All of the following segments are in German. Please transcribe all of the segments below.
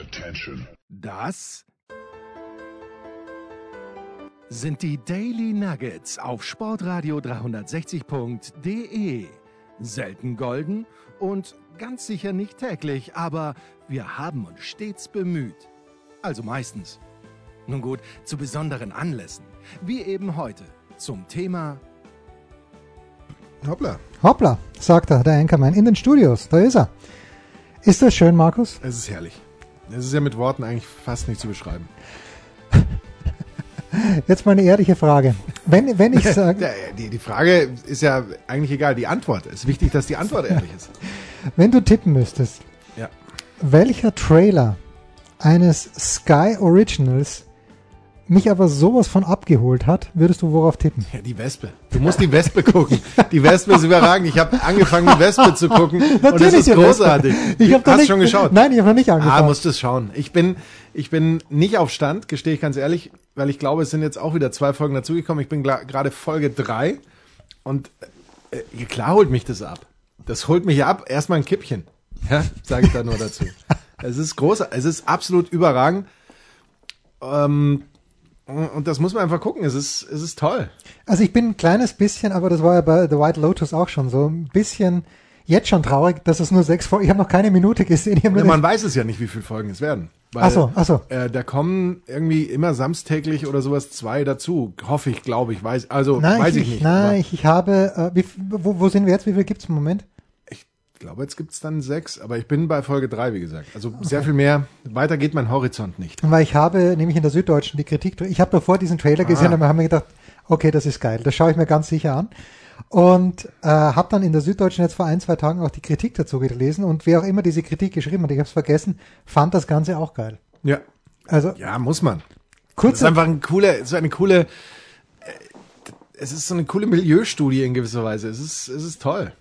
Attention. Das sind die Daily Nuggets auf Sportradio 360.de. Selten golden und ganz sicher nicht täglich, aber wir haben uns stets bemüht. Also meistens. Nun gut, zu besonderen Anlässen, wie eben heute zum Thema Hoppla. Hoppla, sagt er, der Anchorman, in den Studios. Da ist er. Ist das schön, Markus? Es ist herrlich. Es ist ja mit Worten eigentlich fast nicht zu beschreiben. Jetzt mal eine ehrliche Frage. Wenn, wenn ich sage, die, die Frage ist ja eigentlich egal. Die Antwort. Es ist wichtig, dass die Antwort ehrlich ist. wenn du tippen müsstest, Ja. welcher Trailer eines Sky Originals mich aber sowas von abgeholt hat, würdest du worauf tippen? Ja, die Wespe. Du musst die Wespe gucken. Die Wespe ist überragend. Ich habe angefangen, die Wespe zu gucken. und es ist großartig. Wespe. Ich hab Hast nicht, schon geschaut? Nein, ich habe noch nicht Ah, angefangen. musst es schauen. Ich bin, ich bin nicht auf Stand, gestehe ich ganz ehrlich, weil ich glaube, es sind jetzt auch wieder zwei Folgen dazugekommen. Ich bin gerade Folge drei und äh, klar holt mich das ab. Das holt mich ab. Erstmal ein Kippchen. Ja, sage ich da nur dazu. es ist groß, es ist absolut überragend. Ähm, und das muss man einfach gucken. Es ist, es ist toll. Also ich bin ein kleines bisschen, aber das war ja bei The White Lotus auch schon so, ein bisschen jetzt schon traurig, dass es nur sechs Folgen, ich habe noch keine Minute gesehen. Nur Man weiß es ja nicht, wie viele Folgen es werden. Weil, Ach so, ach so. Äh, da kommen irgendwie immer samstäglich oder sowas zwei dazu. Hoffe ich, glaube ich, weiß. Also Nein, weiß ich, ich, nicht. Nein, ich, ich habe, äh, wie, wo, wo sind wir jetzt? Wie viel gibt's im Moment? Ich glaube, jetzt gibt's dann sechs. Aber ich bin bei Folge drei, wie gesagt. Also sehr viel mehr. Weiter geht mein Horizont nicht. Weil ich habe nämlich in der Süddeutschen die Kritik, ich habe davor diesen Trailer Ah. gesehen und habe mir gedacht, okay, das ist geil, das schaue ich mir ganz sicher an. Und äh, habe dann in der Süddeutschen jetzt vor ein, zwei Tagen auch die Kritik dazu gelesen und wer auch immer diese Kritik geschrieben hat, ich habe es vergessen, fand das Ganze auch geil. Ja. Also Ja, muss man. Das ist kurz, einfach ein cooler, so eine coole, äh, es ist so eine coole Milieustudie in gewisser Weise. Es ist, es ist toll.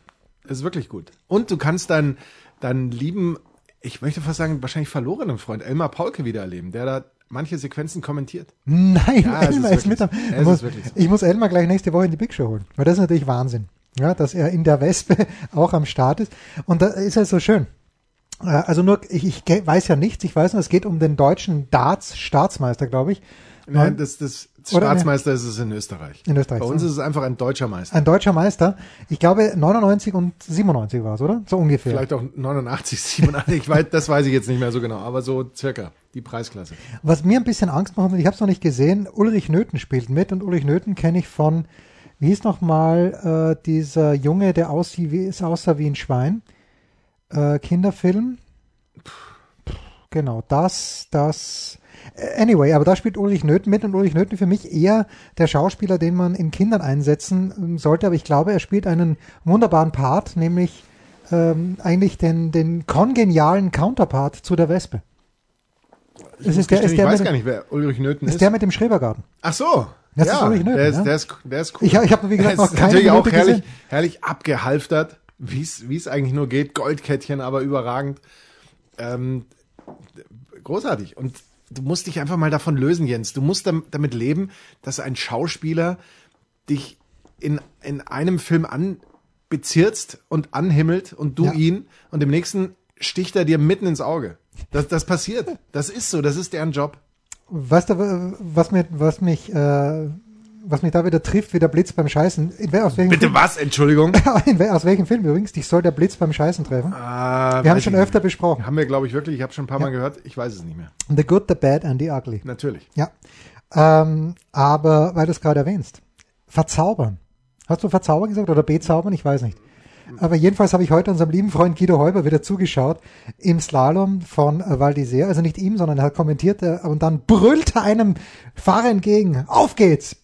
Es ist wirklich gut. Und du kannst deinen, deinen lieben, ich möchte fast sagen, wahrscheinlich verlorenen Freund Elmar Paulke wiedererleben, der da manche Sequenzen kommentiert. nein, Ja, Elmar ist ist, mit am, ich, muss, so. ich muss Elmar gleich nächste Woche in die Big Show holen, weil das ist natürlich Wahnsinn, ja, dass er in der Wespe auch am Start ist und da ist er so schön. Äh, Also nur, ich, ich weiß ja nichts, ich weiß nur, es geht um den deutschen Darts-Staatsmeister, glaube ich. Nein, das, das Oder- Staatsmeister ist es in Österreich. In Österreich, Bei uns so. ist es einfach ein deutscher Meister. Ein deutscher Meister. Ich glaube 99 und 97 war es, oder? So ungefähr. Vielleicht auch 89, 87, ich weiß, das weiß ich jetzt nicht mehr so genau, aber so circa die Preisklasse. Was mir ein bisschen Angst macht, und ich habe es noch nicht gesehen, Ulrich Nöthen spielt mit und Ulrich Nöthen kenne ich von, wie hieß nochmal äh, dieser Junge, der aussieht, wie, aussah wie ein Schwein. Äh, Kinderfilm. Genau, das, das. äh, Anyway, aber da spielt Ulrich Nöthen mit und Ulrich Nöthen für mich eher der Schauspieler, den man in Kindern einsetzen sollte, aber ich glaube, er spielt einen wunderbaren Part, nämlich ähm, eigentlich den, den kongenialen Counterpart zu der Wespe. Ich, ist der- ist ich der weiß mit gar dem- nicht, wer Ulrich Nöthen Ist ist. der mit dem Schrebergarten. Ach so. Das ist ja, Ulrich Nöthen, der, ist, ja. der, ist, der ist cool. Ich, ich habe, wie gesagt, noch ist keine natürlich auch Minute herrlich, gesehen. herrlich abgehalftert, wie es wie es eigentlich nur geht. Goldkettchen, aber überragend. Ähm, großartig. Und du musst dich einfach mal davon lösen, Jens. Du musst dam- damit leben, dass ein Schauspieler dich in, in einem Film anbezirzt und anhimmelt und du Ja. ihn und im nächsten sticht er dir mitten ins Auge. Das, das passiert. Das ist so. Das ist deren Job. Weißt du, was, mir, was, mich, äh, was mich da wieder trifft, wie der Blitz beim Scheißen? Aus, welchem Bitte Film, was? Entschuldigung. aus welchem Film übrigens? Dich soll der Blitz beim Scheißen treffen. Ah, Wir haben schon öfter besprochen. Haben wir, glaube ich, wirklich. Ich habe schon ein paar Mal gehört. Ich weiß es nicht mehr. The Good, the Bad and the Ugly. Natürlich. Ja. Ähm, aber, weil du es gerade erwähnst, verzaubern. Hast du verzaubern gesagt oder bezaubern? Ich weiß nicht. Aber jedenfalls habe ich heute unserem lieben Freund Guido Heuber wieder zugeschaut im Slalom von äh, Val d'Isère. Also nicht ihm, sondern er hat kommentiert und dann brüllt er einem Fahrer entgegen. Auf geht's!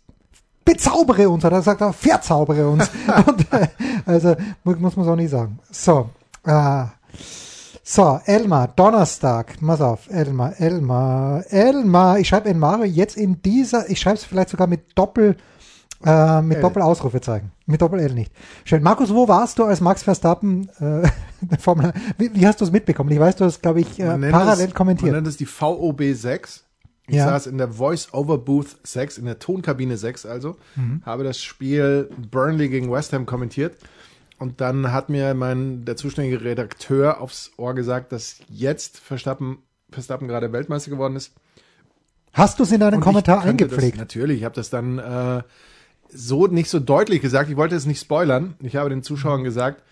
Bezaubere uns! Oder sagt er, verzaubere uns. und, äh, also mu- muss man so nicht sagen. So. Äh, so, Elmar, Donnerstag, pass auf, Elmar, Elmar, Elmar, ich schreibe Elmar jetzt in dieser, ich schreibe es vielleicht sogar mit Doppel, äh, mit L. Doppel-Ausrufezeichen, mit Doppel-L nicht. Schön. Markus, wo warst du als Max Verstappen, äh, Formel, wie, wie hast du es mitbekommen? Ich weiß, du hast, glaube ich, äh, Man parallel es, Man kommentiert. nennt es die VOB 6. Ich Ja. saß in der Voice-Over Booth 6, in der Tonkabine 6 also, Mhm. habe das Spiel Burnley gegen West Ham kommentiert. Und dann hat mir mein, der zuständige Redakteur aufs Ohr gesagt, dass jetzt Verstappen Verstappen gerade Weltmeister geworden ist. Hast du es in deinen Und Kommentar kannte Das, eingepflegt? natürlich, ich habe das dann äh, so nicht so deutlich gesagt. Ich wollte es nicht spoilern. Ich habe den Zuschauern gesagt,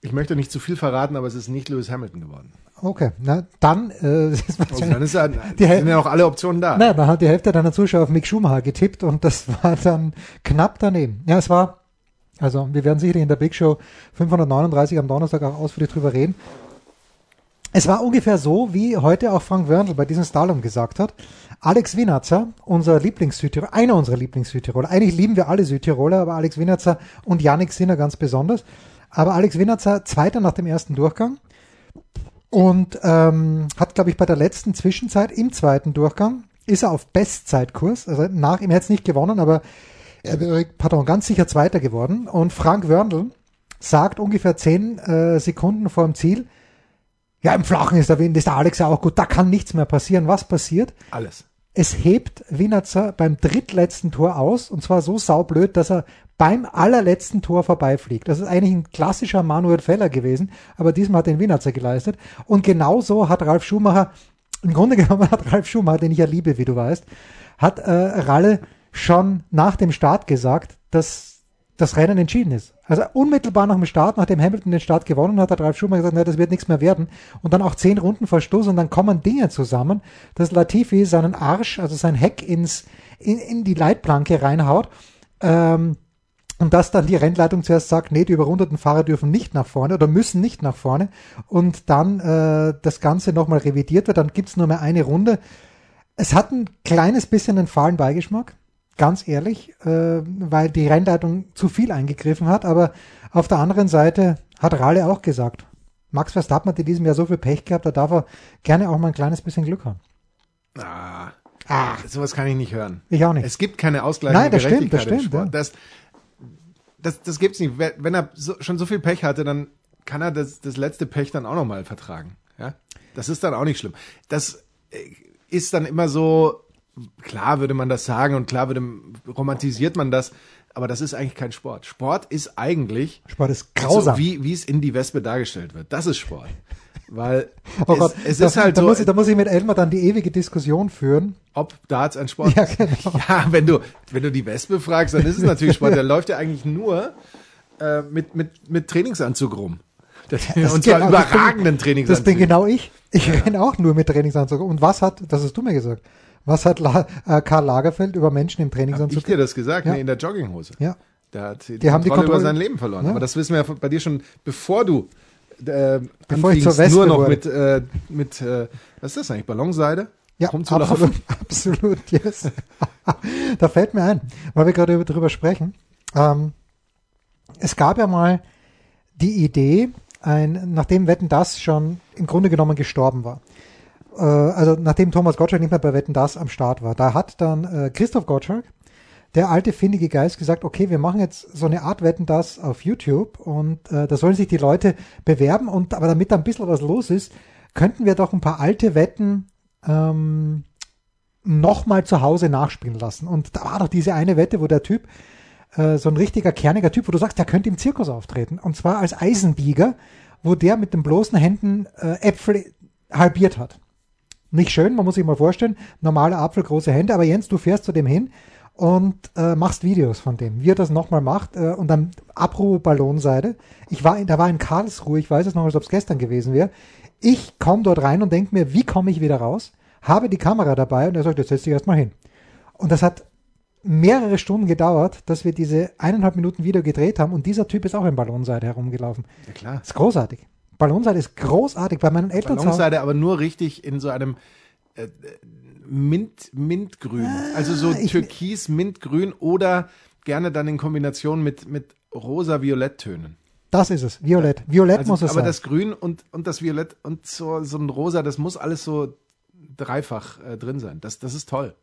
ich möchte nicht zu viel verraten, aber es ist nicht Lewis Hamilton geworden. Okay, na dann äh, ist Also wahrscheinlich- dann ist ja, Die Häl- sind ja noch alle Optionen da. Na, dann hat die Hälfte deiner Zuschauer auf Mick Schumacher getippt und das war dann knapp daneben. Ja, es war, also wir werden sicherlich in der Big Show 539 am Donnerstag auch ausführlich drüber reden. Es war ungefähr so, wie heute auch Frank Wörndl bei diesem Slalom gesagt hat. Alex Winatzer, unser Lieblings-Südtiroler, einer unserer Lieblings-Südtiroler. Eigentlich lieben wir alle Südtiroler, aber Alex Winatzer und Yannick Sinner ganz besonders. Aber Alex Winatzer, Zweiter nach dem ersten Durchgang und ähm, hat, glaube ich, bei der letzten Zwischenzeit im zweiten Durchgang ist er auf Bestzeitkurs. Also nach ihm hätte es nicht gewonnen, aber er wäre, pardon, ganz sicher Zweiter geworden. Und Frank Wörndl sagt ungefähr zehn äh, Sekunden vor dem Ziel, ja, im Flachen ist der Wind, ist der Alex ja auch gut, da kann nichts mehr passieren. Was passiert? Alles. Es hebt Winatzer beim drittletzten Tor aus und zwar so saublöd, dass er beim allerletzten Tor vorbeifliegt. Das ist eigentlich ein klassischer Manuel Feller gewesen, aber diesmal hat den Winatzer geleistet. Und genauso hat Ralf Schumacher, im Grunde genommen hat Ralf Schumacher, den ich ja liebe, wie du weißt, hat äh, Ralle schon nach dem Start gesagt, dass das Rennen entschieden ist. Also unmittelbar nach dem Start, nachdem Hamilton den Start gewonnen hat, hat Ralf Schumacher gesagt, na, das wird nichts mehr werden. Und dann auch zehn Runden Schluss und dann kommen Dinge zusammen, dass Latifi seinen Arsch, also sein Heck ins, in, in die Leitplanke reinhaut. Ähm, und dass dann die Rennleitung zuerst sagt, nee, die überrundeten Fahrer dürfen nicht nach vorne oder müssen nicht nach vorne und dann äh, das Ganze nochmal revidiert wird, dann gibt's nur mehr eine Runde. Es hat ein kleines bisschen einen fahlen Beigeschmack, ganz ehrlich, äh, weil die Rennleitung zu viel eingegriffen hat, aber auf der anderen Seite hat Rale auch gesagt, Max Verstappen hat in diesem Jahr so viel Pech gehabt, da darf er gerne auch mal ein kleines bisschen Glück haben. Ah, Ah, sowas kann ich nicht hören. ich auch nicht. Es gibt keine ausgleichende Nein, das stimmt, das im stimmt, ja. Das, das, das gibt's nicht. Wenn er so, schon so viel Pech hatte, dann kann er das, das letzte Pech dann auch nochmal vertragen. Ja? Das ist dann auch nicht schlimm. Das äh, ist dann immer so, klar würde man das sagen und klar würde, romantisiert man das, aber das ist eigentlich kein Sport. Sport ist eigentlich Sport ist grausam. so, wie, wie es in die Wespe dargestellt wird. Das ist Sport. Weil Oh es, Gott, es da, ist halt da, so, muss ich, da muss ich mit Elmar dann die ewige Diskussion führen. ob Darts ein Sport Ja, ist. genau. Ja, wenn du, wenn du die Wespe fragst, dann ist es natürlich Sport. Der läuft ja eigentlich nur äh, mit, mit, mit Trainingsanzug rum. Das, Das und zwar genau- das bin- überragenden Das Trainingsanzug. bin genau ich. Ich renne auch nur mit Trainingsanzug. Und was hat, das hast du mir gesagt, was hat La, äh, Karl Lagerfeld über Menschen im Hab ich Trainingsanzug? dir das gesagt? Ja. Nee, in der Jogginghose. Ja. Der hat die, Die haben die Kontrolle über sein Leben verloren. Ja. Aber das wissen wir ja bei dir schon, bevor du äh, Bevor ich zur Wespe nur noch wurde. mit, äh, mit äh, was ist das eigentlich, Ballonseide? Ja, absolut, absolut, yes. da fällt mir ein, weil wir gerade drüber sprechen. Ähm, es gab ja mal die Idee, ein, nachdem Wetten das schon im Grunde genommen gestorben war. Äh, also nachdem Thomas Gottschalk nicht mehr bei Wetten das am Start war, da hat dann äh, Christoph Gottschalk, der alte findige Geist, gesagt, okay, wir machen jetzt so eine Art Wetten das auf YouTube und äh, da sollen sich die Leute bewerben und aber damit da ein bisschen was los ist, könnten wir doch ein paar alte Wetten ähm, nochmal zu Hause nachspielen lassen. Und da war doch diese eine Wette, wo der Typ, äh, so ein richtiger kerniger Typ, wo du sagst, der könnte im Zirkus auftreten. Und zwar als Eisenbieger, wo der mit den bloßen Händen äh, Äpfel halbiert hat. Nicht schön, man muss sich mal vorstellen, normaler Apfel, große Hände, aber Jens, du fährst zu dem hin und äh, machst Videos von dem, wie er das nochmal macht äh, und dann Apro Ballonseide. Ich war, in, da war in Karlsruhe, ich weiß es noch, als ob es gestern gewesen wäre. Ich komme dort rein und denke mir, wie komme ich wieder raus? Habe die Kamera dabei und er sagt, jetzt setz dich erstmal hin. Und das hat mehrere Stunden gedauert, dass wir diese eineinhalb Minuten Video gedreht haben und dieser Typ ist auch in Ballonseide herumgelaufen. Ja klar. Das ist großartig. Ballonseide ist großartig. Bei meinen Eltern Ballonseide, aber nur richtig in so einem äh, Mint, Mintgrün. also so Ah, Türkis, Mintgrün oder gerne dann in Kombination mit, mit rosa-Violetttönen. Das ist es. Violett. Violett Also, muss es aber sein. das Grün und, und das Violett und so, so ein Rosa, das muss alles so dreifach äh, drin sein. Das, das ist toll.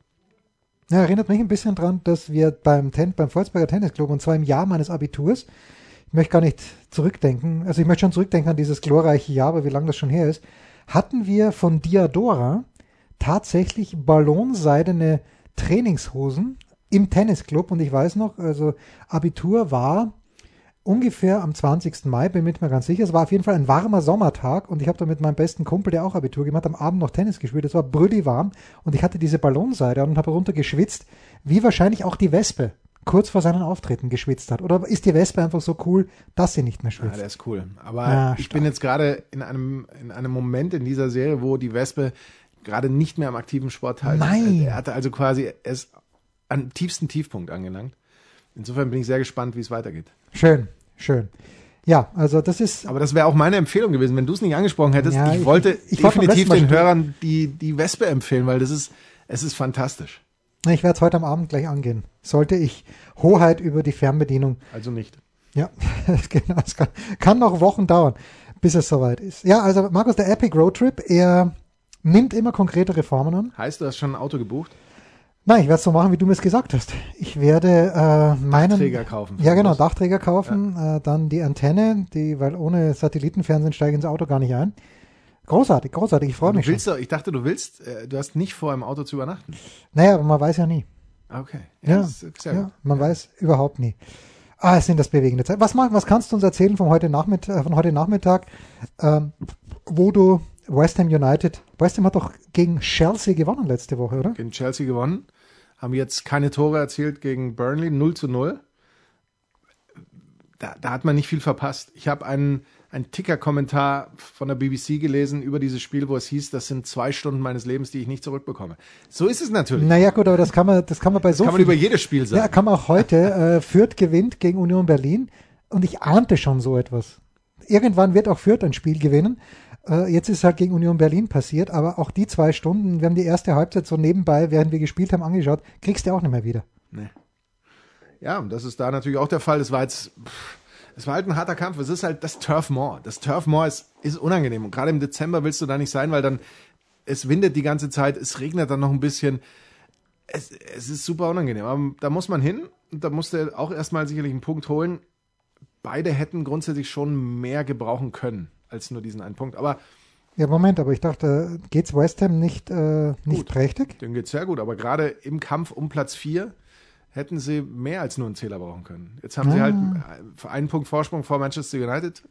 Ja, erinnert mich ein bisschen dran, dass wir beim, Ten beim Volksberger Tennisclub und zwar im Jahr meines Abiturs, ich möchte gar nicht zurückdenken, also ich möchte schon zurückdenken an dieses glorreiche Jahr, aber wie lange das schon her ist, hatten wir von Diadora tatsächlich ballonseidene Trainingshosen im Tennisclub und ich weiß noch, also Abitur war ungefähr am 20. Mai, bin mir ganz sicher. Es war auf jeden Fall ein warmer Sommertag und ich habe da mit meinem besten Kumpel, der auch Abitur gemacht, am Abend noch Tennis gespielt. Es war brüllig warm und ich hatte diese Ballonseide und habe runter geschwitzt, wie wahrscheinlich auch die Wespe kurz vor seinen Auftritten geschwitzt hat. Oder ist die Wespe einfach so cool, dass sie nicht mehr Ja, schwitzt? der ist cool. Aber Ah, ich bin jetzt gerade in einem, in einem Moment in dieser Serie, wo die Wespe gerade nicht mehr am aktiven Sport teilnimmt. Nein. Er hatte also quasi, er ist am tiefsten Tiefpunkt angelangt. Insofern bin ich sehr gespannt, wie es weitergeht. Schön, schön. Ja, also das ist Aber das wäre auch meine Empfehlung gewesen, wenn du es nicht angesprochen hättest. Ja, ich, ich- wollte ich definitiv den Hörern die, die Wespe empfehlen, weil das ist, es ist fantastisch. Ich werde es heute am Abend gleich angehen. Sollte ich Hoheit über die Fernbedienung. Also nicht. Ja, genau. Es kann, kann noch Wochen dauern, bis es soweit ist. Ja, also Markus, der Epic Road Trip, er nimmt immer konkrete Reformen an. Heißt, du hast schon ein Auto gebucht? Nein, ich werde es so machen, wie du mir es gesagt hast. Ich werde äh, meinen Dachträger kaufen. Ja, genau, Dachträger kaufen, äh, dann die Antenne, die, weil ohne Satellitenfernsehen steige ich ins Auto gar nicht ein. Großartig, großartig, ich freue mich schon. willst doch, ich dachte, du willst, äh, du hast nicht vor, im Auto zu übernachten. Naja, aber man weiß ja nie. Okay. Ja, ja gut. man weiß überhaupt nie. Ah, es sind das bewegende Zeit. Was, was kannst du uns erzählen von heute Nachmittag, von heute Nachmittag ähm, wo du West Ham United, West Ham hat doch gegen Chelsea gewonnen letzte Woche, oder? Gegen Chelsea gewonnen. Haben jetzt keine Tore erzielt gegen Burnley, 0 zu 0. Da, da hat man nicht viel verpasst. Ich habe einen, einen Ticker-Kommentar von der BBC gelesen über dieses Spiel, wo es hieß, das sind zwei Stunden meines Lebens, die ich nicht zurückbekomme. So ist es natürlich. Naja, gut, aber das kann man, das kann man bei so Kann man über jedes Spiel sagen. Ja, kann man auch heute. Äh, Fürth gewinnt gegen Union Berlin und ich ahnte schon so etwas. Irgendwann wird auch Fürth ein Spiel gewinnen. Äh, jetzt ist halt gegen Union Berlin passiert, aber auch die zwei Stunden, wir haben die erste Halbzeit so nebenbei, während wir gespielt haben, angeschaut, kriegst du auch nicht mehr wieder. Nee. Ja, und das ist da natürlich auch der Fall. Es war jetzt, pff, es war halt ein harter Kampf. Es ist halt das Turf Moor. Das Turf Moor ist, ist unangenehm. Und gerade im Dezember willst du da nicht sein, weil dann, es windet die ganze Zeit, es regnet dann noch ein bisschen. Es, es ist super unangenehm. Aber da muss man hin und da musste auch erstmal sicherlich einen Punkt holen. Beide hätten grundsätzlich schon mehr gebrauchen können als nur diesen einen Punkt. Aber Ja, Moment, aber ich dachte, geht's West Ham nicht, äh, nicht Gut. prächtig? denen geht's sehr gut. Aber gerade im Kampf um Platz 4 hätten sie mehr als nur einen Zähler brauchen können. Jetzt haben sie Ah. halt äh, einen Punkt Vorsprung vor Manchester United.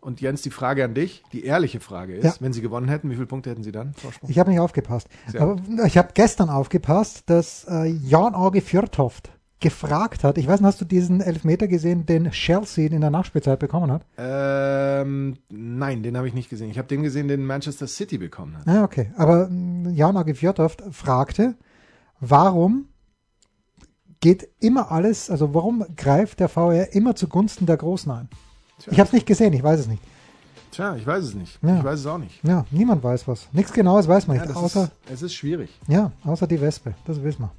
Und Jens, die Frage an dich, die ehrliche Frage ist, Ja. wenn sie gewonnen hätten, wie viele Punkte hätten sie dann Vorsprung? Ich habe nicht aufgepasst. Sehr Aber ich habe gestern aufgepasst, dass äh, Jan Auge Fjörtoft gefragt hat, ich weiß nicht, hast du diesen Elfmeter gesehen, den Chelsea in der Nachspielzeit bekommen hat? Ähm, nein, den habe ich nicht gesehen. Ich habe den gesehen, den Manchester City bekommen hat. Ah, okay. Aber mh, Jan Auge Fjörtoft fragte, warum geht immer alles, also warum greift der VR immer zugunsten der Großen ein? Ich habe es nicht gesehen, ich weiß es nicht. Tja, ich weiß es nicht. Ja. Ich weiß es auch nicht. Ja, niemand weiß was. Nichts Genaues weiß man Ja, nicht, außer, ist, es ist schwierig. ja, außer die Wespe. Das wissen wir.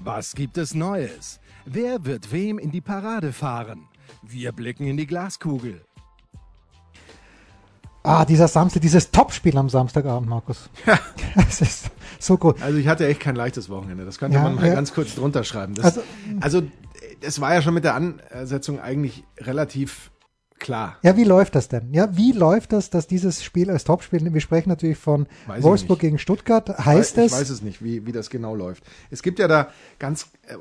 Was gibt es Neues? Wer wird wem in die Parade fahren? Wir blicken in die Glaskugel. Ah, dieser Samstag, dieses Topspiel am Samstagabend, Markus. Ja. Es ist so gut. Also ich hatte echt kein leichtes Wochenende. Das könnte Ja, man mal ja. ganz kurz drunter schreiben. Das, Also- also, also es war ja schon mit der Ansetzung eigentlich relativ klar. Ja, wie läuft das denn? Ja, wie läuft das, dass dieses Spiel als Topspiel, wir sprechen natürlich von Weiß ich Wolfsburg gegen Stuttgart, heißt ich es, weiß es nicht, wie, wie das genau läuft. Es gibt ja da ganz, äh,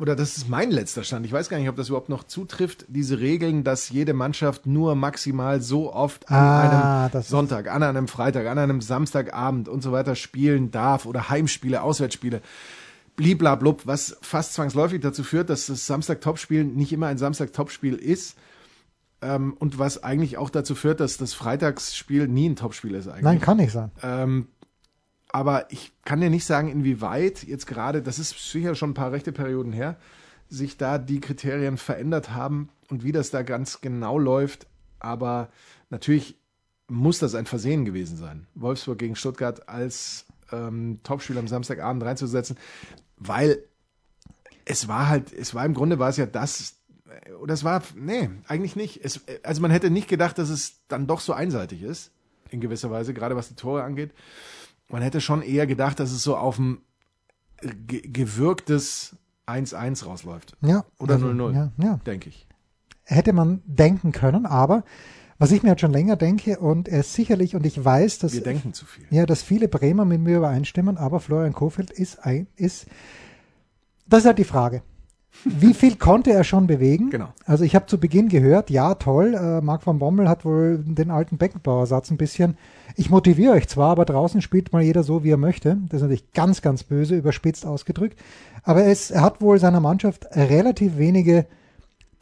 oder das ist mein letzter Stand, ich weiß gar nicht, ob das überhaupt noch zutrifft, diese Regeln, dass jede Mannschaft nur maximal so oft an Ah, einem Sonntag, an einem Freitag, an einem Samstagabend und so weiter spielen darf oder Heimspiele, Auswärtsspiele. Bliblablub, was fast zwangsläufig dazu führt, dass das Samstag-Topspiel nicht immer ein Samstag-Topspiel ist. Ähm, und was eigentlich auch dazu führt, dass das Freitagsspiel nie ein Topspiel ist eigentlich. nein, kann nicht sein. Ähm, aber ich kann dir nicht sagen, inwieweit jetzt gerade, das ist sicher schon ein paar rechte Perioden her, sich da die Kriterien verändert haben und wie das da ganz genau läuft. Aber natürlich muss das ein Versehen gewesen sein, Wolfsburg gegen Stuttgart als ähm, Topspiel am Samstagabend reinzusetzen, weil es war halt, es war im Grunde war es ja das, oder es war, nee, eigentlich nicht. Es, also man hätte nicht gedacht, dass es dann doch so einseitig ist, in gewisser Weise, gerade was die Tore angeht. Man hätte schon eher gedacht, dass es so auf ein ge gewirktes 1-1 rausläuft. Ja, Oder also, 0-0, Ja, ja. denke ich. Hätte man denken können, aber was ich mir jetzt schon länger denke und er ist sicherlich, und ich weiß, dass, Wir denken zu viel. ja, dass viele Bremer mit mir übereinstimmen, aber Florian Kofeld ist ein, ist, das ist halt die Frage. Wie viel konnte er schon bewegen? Genau. Also ich habe zu Beginn gehört, ja toll, äh, Marc van Bommel hat wohl den alten Beckenbauersatz ein bisschen. Ich motiviere euch zwar, aber draußen spielt mal jeder so, wie er möchte. Das ist natürlich ganz, ganz böse, überspitzt ausgedrückt. Aber es, er hat wohl seiner Mannschaft relativ wenige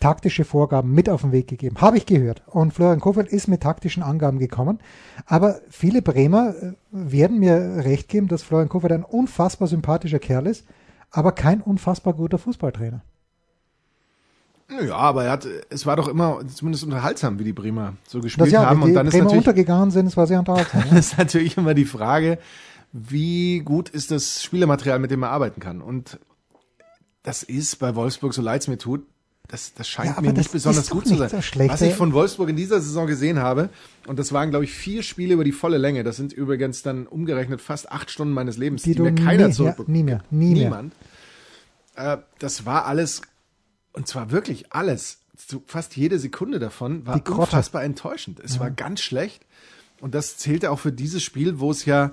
taktische Vorgaben mit auf den Weg gegeben. Habe ich gehört. Und Florian Kofeld ist mit taktischen Angaben gekommen. Aber viele Bremer äh, werden mir recht geben, dass Florian Kofeld ein unfassbar sympathischer Kerl ist, aber kein unfassbar guter Fußballtrainer. Ja, aber er hat, es war doch immer zumindest unterhaltsam, wie die Bremer so Das gespielt ja, haben. Und dann ist Bremer natürlich, untergegangen sind, es war sehr unterhaltsam. dann ist natürlich immer die Frage, wie gut ist das Spielermaterial, mit dem er arbeiten kann. Und das ist bei Wolfsburg, so leid es mir tut, das, das scheint Ja, mir nicht das besonders ist gut zu nicht sein. so. Was ich von Wolfsburg in dieser Saison gesehen habe, und das waren, glaube ich, vier Spiele über die volle Länge, das sind übrigens dann umgerechnet fast acht Stunden meines Lebens, die, Die mir keiner nie- zurückbekommt. ja, nie mehr, nie mehr. Niemand. Äh, das war alles, und zwar wirklich alles, so fast jede Sekunde davon war unfassbar enttäuschend. Es war ganz schlecht. Und das zählte auch für dieses Spiel, wo es ja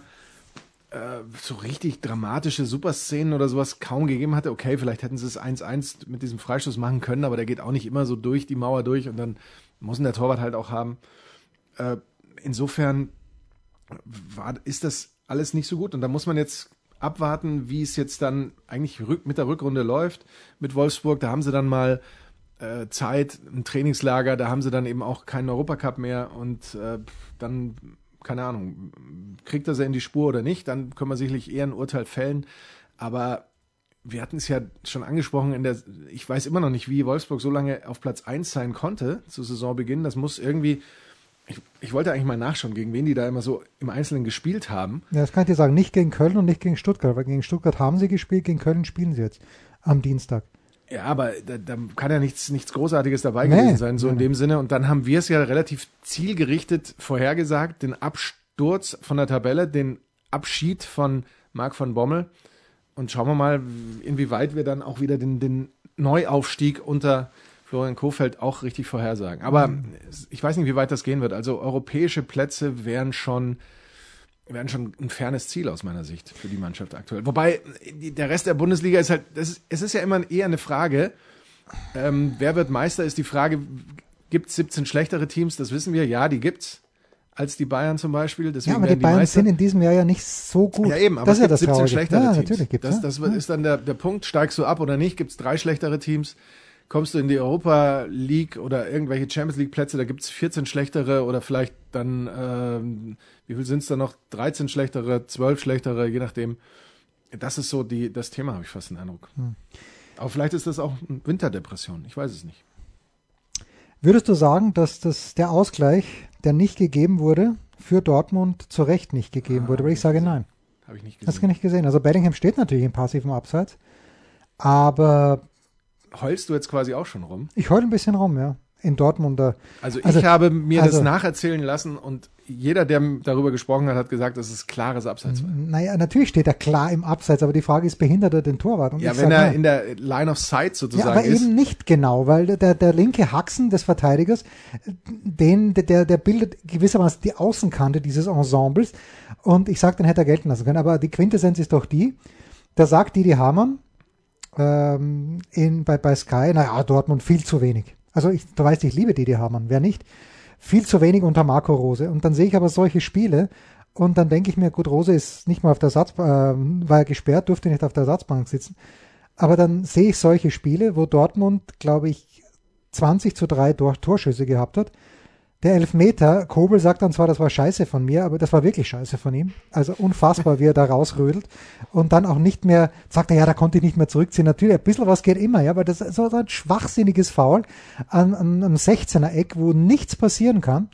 so richtig dramatische Superszenen oder sowas kaum gegeben hatte. Okay, vielleicht hätten sie es 1-1 mit diesem Freistoß machen können, aber der geht auch nicht immer so durch die Mauer durch und dann muss ihn der Torwart halt auch haben. Äh, insofern war, ist das alles nicht so gut und da muss man jetzt abwarten, wie es jetzt dann eigentlich mit der Rückrunde läuft mit Wolfsburg. Da haben sie dann mal äh, Zeit, ein Trainingslager, da haben sie dann eben auch keinen Europacup mehr und äh, dann, keine Ahnung, kriegt er sie in die Spur oder nicht, dann können wir sicherlich eher ein Urteil fällen. Aber wir hatten es ja schon angesprochen, in der, ich weiß immer noch nicht, wie Wolfsburg so lange auf Platz 1 sein konnte zu Saisonbeginn. Das muss irgendwie, ich, ich wollte eigentlich mal nachschauen, gegen wen die da immer so im Einzelnen gespielt haben. Ja, das kann ich dir sagen, nicht gegen Köln und nicht gegen Stuttgart, weil gegen Stuttgart haben sie gespielt, gegen Köln spielen sie jetzt am Dienstag. Ja, aber da, da kann ja nichts, nichts Großartiges dabei Nee. gewesen sein, so in dem Sinne. Und dann haben wir es ja relativ zielgerichtet vorhergesagt, den Absturz von der Tabelle, den Abschied von Marc van Bommel. Und schauen wir mal, inwieweit wir dann auch wieder den, den Neuaufstieg unter Florian Kofeld auch richtig vorhersagen. Aber ich weiß nicht, wie weit das gehen wird. Also europäische Plätze wären schon, wären schon ein fernes Ziel aus meiner Sicht für die Mannschaft aktuell. Wobei der Rest der Bundesliga ist halt, ist, es ist ja immer eher eine Frage, ähm, wer wird Meister, ist die Frage, gibt es 17 schlechtere Teams? Das wissen wir, ja, die gibt's als die Bayern zum Beispiel. Deswegen Ja, aber die Bayern Meister. sind in diesem Jahr ja nicht so gut. Ja, eben, aber das es ist ja gibt das 17 Traurige. schlechtere ja, Teams. natürlich gibt's das das ja. ist dann der, der Punkt, steigst du ab oder nicht, gibt es drei schlechtere Teams, kommst du in die Europa League oder irgendwelche Champions League Plätze, da gibt es 14 schlechtere oder vielleicht dann, ähm, wie viel sind es da noch, 13 schlechtere, 12 schlechtere, je nachdem. Das ist so die, das Thema, habe ich fast den Eindruck. Hm. Aber vielleicht ist das auch eine Winterdepression, ich weiß es nicht. Würdest du sagen, dass das der Ausgleich, der nicht gegeben wurde, für Dortmund zu Recht nicht gegeben Ah, wurde? Weil ich sage nein. Habe ich nicht Das gesehen. kann ich gesehen. Also Bellingham steht natürlich im passiven Abseits, aber Heulst du jetzt quasi auch schon rum? ich heule ein bisschen rum, ja. In Dortmunder. Also ich Also- habe mir also- das nacherzählen lassen und jeder, der darüber gesprochen hat, hat gesagt, das ist klares Abseits. Naja, natürlich steht er klar im Abseits, aber die Frage ist, behindert er den Torwart? Und Ja, wenn er in der Line of Sight Ja, sozusagen aber ist. eben nicht genau, weil der, der linke Haxen des Verteidigers, den, der, der bildet gewissermaßen die Außenkante dieses Ensembles. Und ich sag, den hätte er gelten lassen können. Aber die Quintessenz ist doch die, da sagt Didi Hamann ähm, in, bei, bei Sky, naja, Dortmund viel zu wenig. Also ich, du weißt, ich liebe Didi Hamann, wer nicht? Viel zu wenig unter Marco Rose. Und dann sehe ich aber solche Spiele und dann denke ich mir, gut, Rose ist nicht mal auf der Satz, äh, war er gesperrt, durfte nicht auf der Ersatzbank sitzen. Aber dann sehe ich solche Spiele, wo Dortmund, glaube ich, 20 zu 3 Tor Torschüsse gehabt hat. Der Elfmeter, Kobel sagt dann zwar, das war scheiße von mir, aber das war wirklich scheiße von ihm. Also unfassbar, wie er da rausrödelt. Und dann auch nicht mehr, sagt er, ja, da konnte ich nicht mehr zurückziehen. Natürlich, ein bisschen was geht immer, ja, aber das ist so ein schwachsinniges Foul an, an einem 16er Eck, wo nichts passieren kann.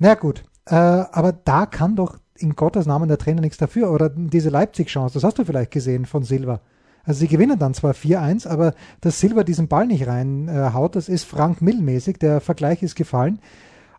Na gut, äh, aber da kann doch in Gottes Namen der Trainer nichts dafür. Oder diese Leipzig-Chance, das hast du vielleicht gesehen von Silva. Also sie gewinnen dann zwar 4-1, aber dass Silva diesen Ball nicht reinhaut, das ist Frank Mill-mäßig. Der Vergleich ist gefallen.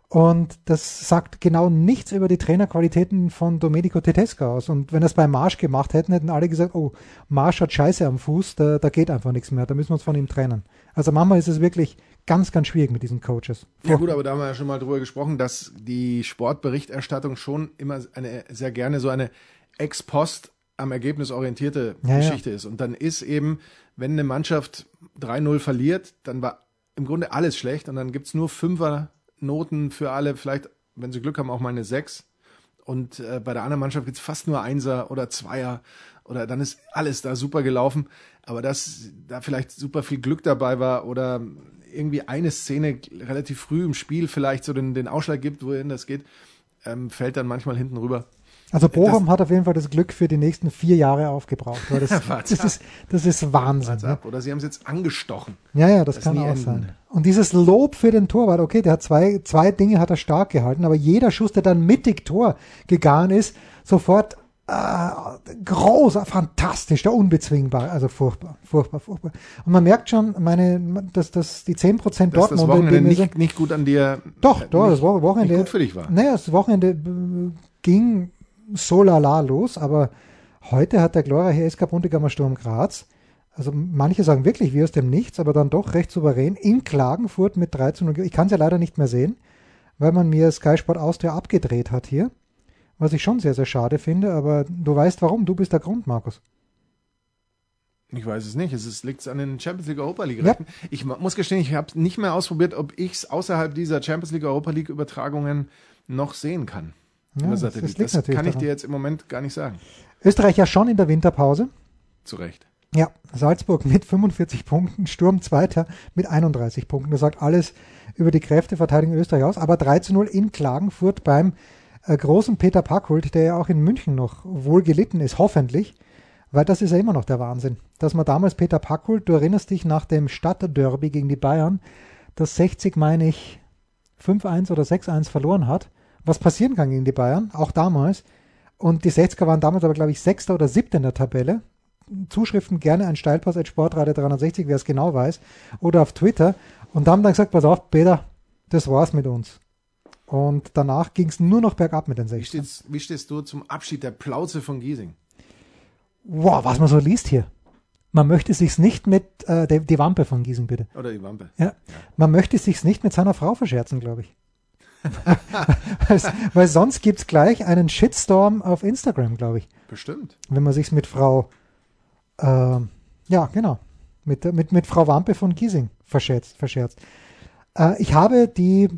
Und das sagt genau nichts über die Trainerqualitäten von Domenico Tedesco aus. Und wenn es bei Marsch gemacht hätten, hätten alle gesagt, oh, Marsch hat Scheiße am Fuß, da, da geht einfach nichts mehr, da müssen wir uns von ihm trennen. Also manchmal ist es wirklich ganz, ganz schwierig mit diesen Coaches. Ja gut, aber da haben wir ja schon mal drüber gesprochen, dass die Sportberichterstattung schon immer eine sehr gerne so eine Ex-Post am Ergebnis orientierte Ja, ja. Geschichte ist. Und dann ist eben, wenn eine Mannschaft 3-0 verliert, dann war im Grunde alles schlecht und dann gibt's nur Fünfer-Noten für alle, vielleicht, wenn sie Glück haben, auch mal eine Sechs. Und äh, bei der anderen Mannschaft gibt's fast nur Einser oder Zweier oder dann ist alles da super gelaufen. Aber dass da vielleicht super viel Glück dabei war oder irgendwie eine Szene relativ früh im Spiel vielleicht so den, den Ausschlag gibt, wohin das geht, ähm, fällt dann manchmal hinten rüber. Also Bochum hat auf jeden Fall das Glück für die nächsten vier Jahre aufgebraucht. Das, das, ist, das ist Wahnsinn. Ne? Oder sie haben es jetzt angestochen. Ja, ja, das, Das kann auch enden. sein. Und dieses Lob für den Torwart, okay, der hat zwei, zwei Dinge hat er stark gehalten, aber jeder Schuss, der dann mittig Tor gegangen ist, sofort äh, groß, fantastisch, der unbezwingbar, also furchtbar, furchtbar, furchtbar. Und man merkt schon, meine, dass, dass die 10% Dass das Dortmund, Wochenende dem wir sind, nicht, nicht gut an dir. doch, doch, das Wo- Wochenende. nicht gut für dich war. Naja, das Wochenende äh, ging so lala los, aber heute hat der glorreiche SK Bundegammer Sturm Graz, also manche sagen wirklich wie aus dem Nichts, aber dann doch recht souverän, in Klagenfurt mit 3 zu 0. Ich kann es ja leider nicht mehr sehen, weil man mir Sky Sport Austria abgedreht hat hier, was ich schon sehr, sehr schade finde, aber du weißt warum, du bist der Grund, Markus. Ich weiß es nicht. Es liegt an den Champions League Europa League Ja. Ich mu- muss gestehen, ich habe nicht mehr ausprobiert, ob ich es außerhalb dieser Champions League Europa League Übertragungen noch sehen kann. Ja, das- das liegt das kann ich daran. dir jetzt im Moment gar nicht sagen. Österreich ja schon in der Winterpause. Zu Recht. Ja, Salzburg mit 45 Punkten, Sturm Zweiter mit 31 Punkten. Das sagt alles über die Kräfteverteidigung Österreich aus. Aber 3 zu 0 in Klagenfurt beim äh, großen Peter Packhult, der ja auch in München noch wohl gelitten ist, hoffentlich. Weil das ist ja immer noch der Wahnsinn. Dass man damals Peter Packhult, du erinnerst dich nach dem Stadtderby gegen die Bayern, das 60, meine ich, 5-1 oder 6-1 verloren hat. Was passieren kann gegen die Bayern, auch damals. Und die 60er waren damals aber, glaube ich, Sechster oder Siebter in der Tabelle. Zuschriften gerne an Steilpass at Sportradio 360, wer es genau weiß, oder auf Twitter. Und da haben dann gesagt, pass auf, Peter, das war's mit uns. Und danach ging es nur noch bergab mit den Wie 60. stehst, wie stehst du zum Abschied der Plauze von Giesing? Wow, was man so liest hier. Man möchte sich's nicht mit, äh, die, die Wampe von Giesing, bitte. Oder die Wampe? Ja. Man möchte sich's nicht mit seiner Frau verscherzen, glaube ich. weil, sonst gibt's gleich einen Shitstorm auf Instagram, glaube ich. Bestimmt. wenn man sich's mit Frau, ähm, ja, genau, mit, mit, mit Frau Wampe von Giesing verscherzt. verscherzt. Äh, ich habe die,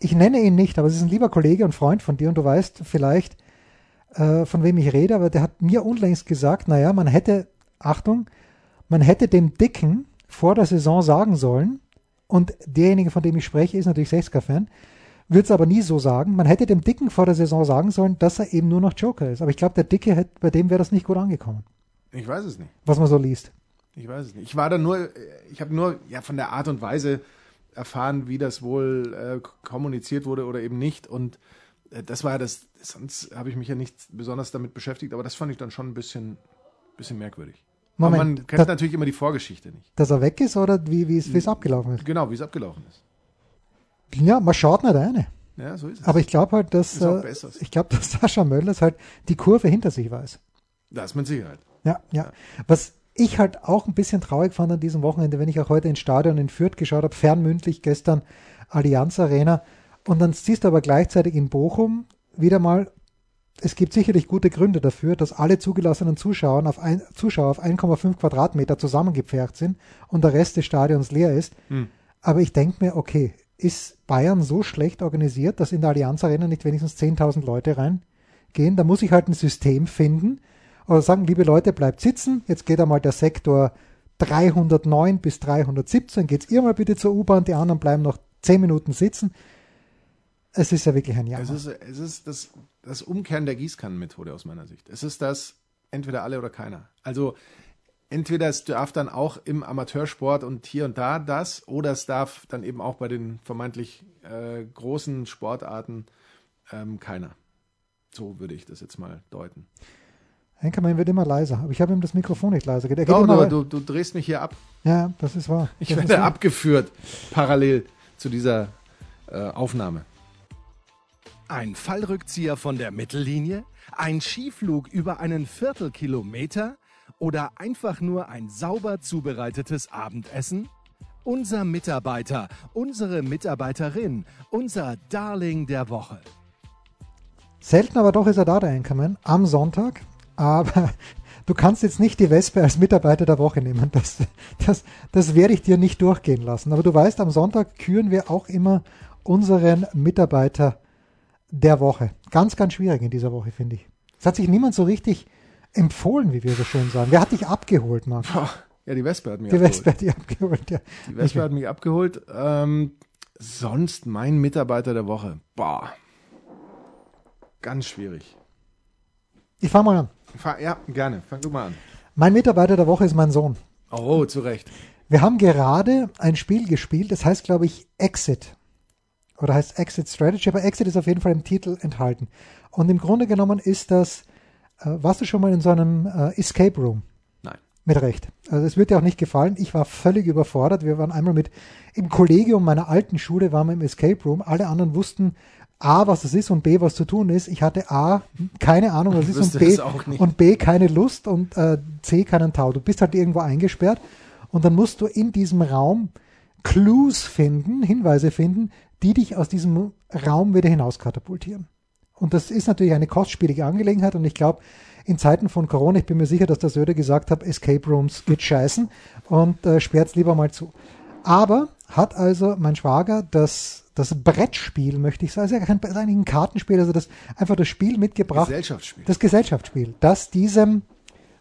ich nenne ihn nicht, aber es ist ein lieber Kollege und Freund von dir und du weißt vielleicht, äh, von wem ich rede, aber der hat mir unlängst gesagt, naja, man hätte, Achtung, man hätte dem Dicken vor der Saison sagen sollen, und derjenige, von dem ich spreche, ist natürlich 60er-Fan, wird es aber nie so sagen. Man hätte dem Dicken vor der Saison sagen sollen, dass er eben nur noch Joker ist. Aber ich glaube, der Dicke, hätte, bei dem wäre das nicht gut angekommen, Ich weiß es nicht. was man so liest. Ich weiß es nicht. Ich war da nur, ich habe nur ja, von der Art und Weise erfahren, wie das wohl äh, kommuniziert wurde oder eben nicht. Und äh, das war ja das, sonst habe ich mich ja nicht besonders damit beschäftigt, aber das fand ich dann schon ein bisschen, bisschen merkwürdig. Aber Moment, man kennt da- natürlich immer die Vorgeschichte nicht. Dass er weg ist oder wie es abgelaufen ist. Genau, wie es abgelaufen ist. Ja, man schaut nicht eine. Ja, so ist es. Aber ich glaube halt, dass Ist äh, ich glaube, dass Sascha Möllers halt die Kurve hinter sich weiß. das mit Sicherheit. Ja, ja. Was ich halt auch ein bisschen traurig fand an diesem Wochenende, wenn ich auch heute ins Stadion in Fürth geschaut habe, fernmündlich gestern Allianz Arena und dann siehst du aber gleichzeitig in Bochum wieder mal, es gibt sicherlich gute Gründe dafür, dass alle zugelassenen Zuschauer auf, ein, Zuschauer auf 1,5 Quadratmeter zusammengepfercht sind und der Rest des Stadions leer ist. Aber ich denke mir, okay, ist Bayern so schlecht organisiert, dass in der Allianz Arena nicht wenigstens 10.000 Leute reingehen? Da muss ich halt ein System finden oder sagen, liebe Leute, bleibt sitzen. Jetzt geht einmal der Sektor 309 bis 317. Geht's ihr mal bitte zur U-Bahn, die anderen bleiben noch 10 Minuten sitzen. Es ist ja wirklich ein Jammer. Es ist, es ist das, das Umkehren der Gießkannenmethode aus meiner Sicht. Es ist das entweder alle oder keiner. Also entweder es darf dann auch im Amateursport und hier und da das, oder es darf dann eben auch bei den vermeintlich äh, großen Sportarten ähm, keiner. So würde ich das jetzt mal deuten. Henkermann wird immer leiser, aber ich habe ihm das Mikrofon nicht leiser gedreht. Doch, immer, du, du, du drehst mich hier ab. ja, das ist wahr. Ich das werde abgeführt parallel zu dieser äh, Aufnahme. Ein Fallrückzieher von der Mittellinie? Ein Skiflug über einen Viertelkilometer? Oder einfach nur ein sauber zubereitetes Abendessen? Unser Mitarbeiter, unsere Mitarbeiterin, unser Darling der Woche. Selten aber doch ist er da, der Anchorman. Am Sonntag aber du kannst jetzt nicht die Wespe als Mitarbeiter der Woche nehmen. Das, das, das werde ich dir nicht durchgehen lassen. Aber du weißt, am Sonntag küren wir auch immer unseren Mitarbeiter der Woche. Ganz, ganz schwierig in dieser Woche, finde ich. Es hat sich niemand so richtig empfohlen, wie wir so schön sagen. Wer hat dich abgeholt, Marc? Ja, die Wespe hat mich Die abgeholt. Wespe hat dich abgeholt, ja. Die Wespe hat mich abgeholt. Ähm, sonst mein Mitarbeiter der Woche. Boah. Ganz schwierig. Ich fange mal an. Ja, gerne. Fang du mal an. Mein Mitarbeiter der Woche ist mein Sohn. Oh, zu Recht. Wir haben gerade ein Spiel gespielt, das heißt, glaube ich, Exit. Oder heißt Exit Strategy, aber Exit ist auf jeden Fall im Titel enthalten. Und im Grunde genommen ist das, warst du schon mal in so einem äh, Escape Room? Nein. Mit Recht. Also es wird dir auch nicht gefallen. Ich war völlig überfordert. Wir waren einmal mit im Kollegium meiner alten Schule, waren wir im Escape Room. Alle anderen wussten A, was das ist und B, was zu tun ist. Ich hatte A, keine Ahnung, was ist und B, und B, keine Lust und äh, C, keinen Tau. Du bist halt irgendwo eingesperrt und dann musst du in diesem Raum Clues finden, Hinweise finden, die dich aus diesem Raum wieder hinaus katapultieren. Und das ist natürlich eine kostspielige Angelegenheit und ich glaube, in Zeiten von Corona, ich bin mir sicher, dass der Söder gesagt hat, Escape Rooms geht scheißen und äh, sperrt's lieber mal zu. Aber hat also mein Schwager das, das Brettspiel, möchte ich sagen, also kein, eigentlich ein Kartenspiel, also das einfach das Spiel mitgebracht, Gesellschaftsspiel. das Gesellschaftsspiel, das diesem,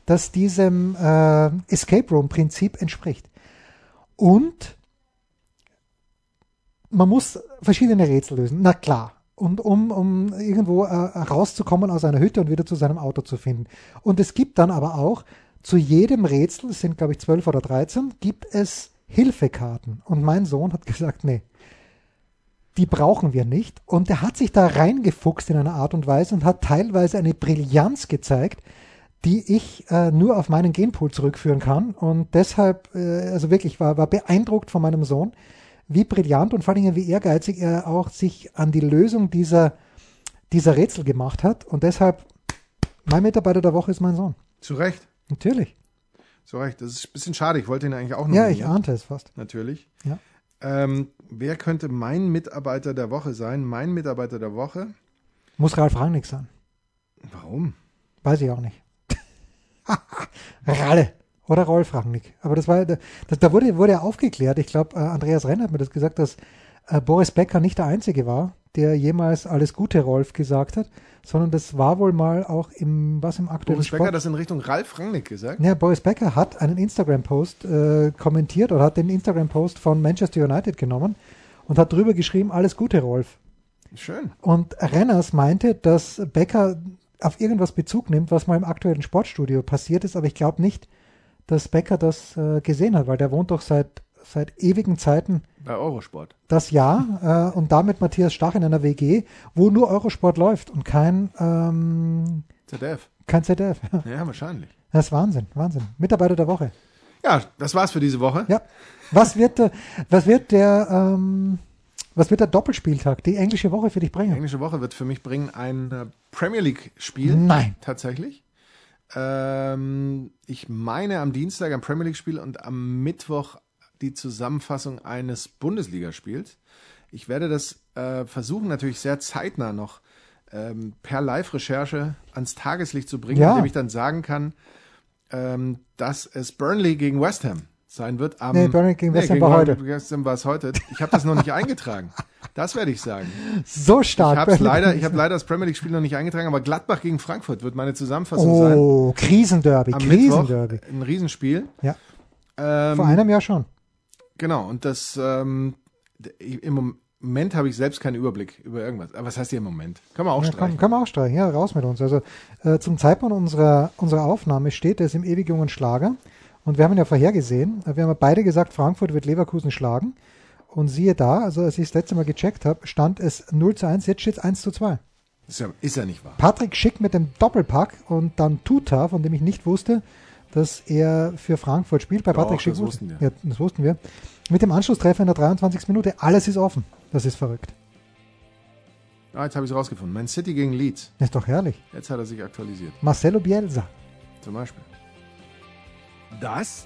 das diesem äh, Escape Room Prinzip entspricht. Und man muss verschiedene Rätsel lösen. Na klar. Und um, um irgendwo äh, rauszukommen aus einer Hütte und wieder zu seinem Auto zu finden. Und es gibt dann aber auch zu jedem Rätsel, es sind glaube ich 12 oder 13, gibt es Hilfekarten. Und mein Sohn hat gesagt, nee, die brauchen wir nicht. Und er hat sich da reingefuchst in einer Art und Weise und hat teilweise eine Brillanz gezeigt, die ich äh, nur auf meinen Genpool zurückführen kann. Und deshalb, äh, also wirklich, war, war beeindruckt von meinem Sohn, wie brillant und vor allen Dingen wie ehrgeizig er auch sich an die Lösung dieser, dieser Rätsel gemacht hat. Und deshalb, mein Mitarbeiter der Woche ist mein Sohn. Zu Recht. Natürlich. Zu Recht. Das ist ein bisschen schade. Ich wollte ihn eigentlich auch noch Ja, ich ahnte es fast. Natürlich. Ja. Ähm, wer könnte mein Mitarbeiter der Woche sein? Mein Mitarbeiter der Woche? Muss Ralf Rangnick sein. Warum? Weiß ich auch nicht. Ralle. Oder Rolf Rangnick. Aber das war, das, da wurde, wurde ja aufgeklärt. Ich glaube, äh, Andreas Renn hat mir das gesagt, dass äh, Boris Becker nicht der Einzige war, der jemals alles Gute Rolf gesagt hat, sondern das war wohl mal auch im, was im aktuellen Boris Becker Sport. hat das in Richtung Ralf Rangnick gesagt? Ja, Boris Becker hat einen Instagram-Post äh, kommentiert oder hat den Instagram-Post von Manchester United genommen und hat drüber geschrieben, alles Gute, Rolf. Schön. Und Renners meinte, dass Becker auf irgendwas Bezug nimmt, was mal im aktuellen Sportstudio passiert ist, aber ich glaube nicht, dass Becker das äh, gesehen hat, weil der wohnt doch seit, seit ewigen Zeiten Bei Eurosport. das Jahr äh, und damit Matthias Stach in einer WG, wo nur Eurosport läuft und kein, ähm, ZDF. kein ZDF. Ja, wahrscheinlich. Das ist Wahnsinn, Wahnsinn. Mitarbeiter der Woche. Ja, das war's für diese Woche. Ja. Was wird, der- was wird der, ähm, was wird der Doppelspieltag, die englische Woche für dich Die bringen? englische Woche wird für mich bringen ein äh, Premier League-Spiel. Nein. Tatsächlich. Ähm, ich meine am Dienstag ein Premier League-Spiel und am Mittwoch die Zusammenfassung eines Bundesligaspiels. Ich werde das äh, versuchen, natürlich sehr zeitnah noch ähm, per Live-Recherche ans Tageslicht zu bringen, Ja. indem ich dann sagen kann, ähm, dass es Burnley gegen West Ham sein wird. Am, Nee, Burnley gegen West Ham war heute. Ham war es heute. Ich habe das noch nicht eingetragen. Das werde ich sagen. So Ich stark. habe leider, ich habe leider das Premier League Spiel noch nicht eingetragen, aber Gladbach gegen Frankfurt wird meine Zusammenfassung sein. Oh, Krisenderby, Am Mittwoch Krisenderby. ein Riesenspiel. Ja, Ähm, vor einem Jahr schon. Genau, und das ähm, im Moment habe ich selbst keinen Überblick über irgendwas. Aber was heißt hier im Moment? Können wir auch Ja, streichen. kann, kann man auch streichen, ja, raus mit uns. Also äh, zum Zeitpunkt unserer, unserer Aufnahme steht es im ewig jungen Schlager. Und wir haben ihn ja vorhergesehen. Wir haben ja beide gesagt, Frankfurt wird Leverkusen schlagen. Und siehe da, also als ich das letzte Mal gecheckt habe, stand es 0 zu 1, jetzt steht es 1 zu 2. Ist, ja, ist ja nicht wahr. Patrick Schick mit dem Doppelpack und dann Tuta, von dem ich nicht wusste, dass er für Frankfurt spielt. Bei Doch, Patrick Schick das wusste- wussten wir. Ja, das wussten wir. Mit dem Anschlusstreffer in der 23. Minute. Alles ist offen. Das ist verrückt. Ah, jetzt habe ich es rausgefunden. Man City gegen Leeds. Das ist doch herrlich. Jetzt hat er sich aktualisiert. Marcelo Bielsa. Zum Beispiel. Das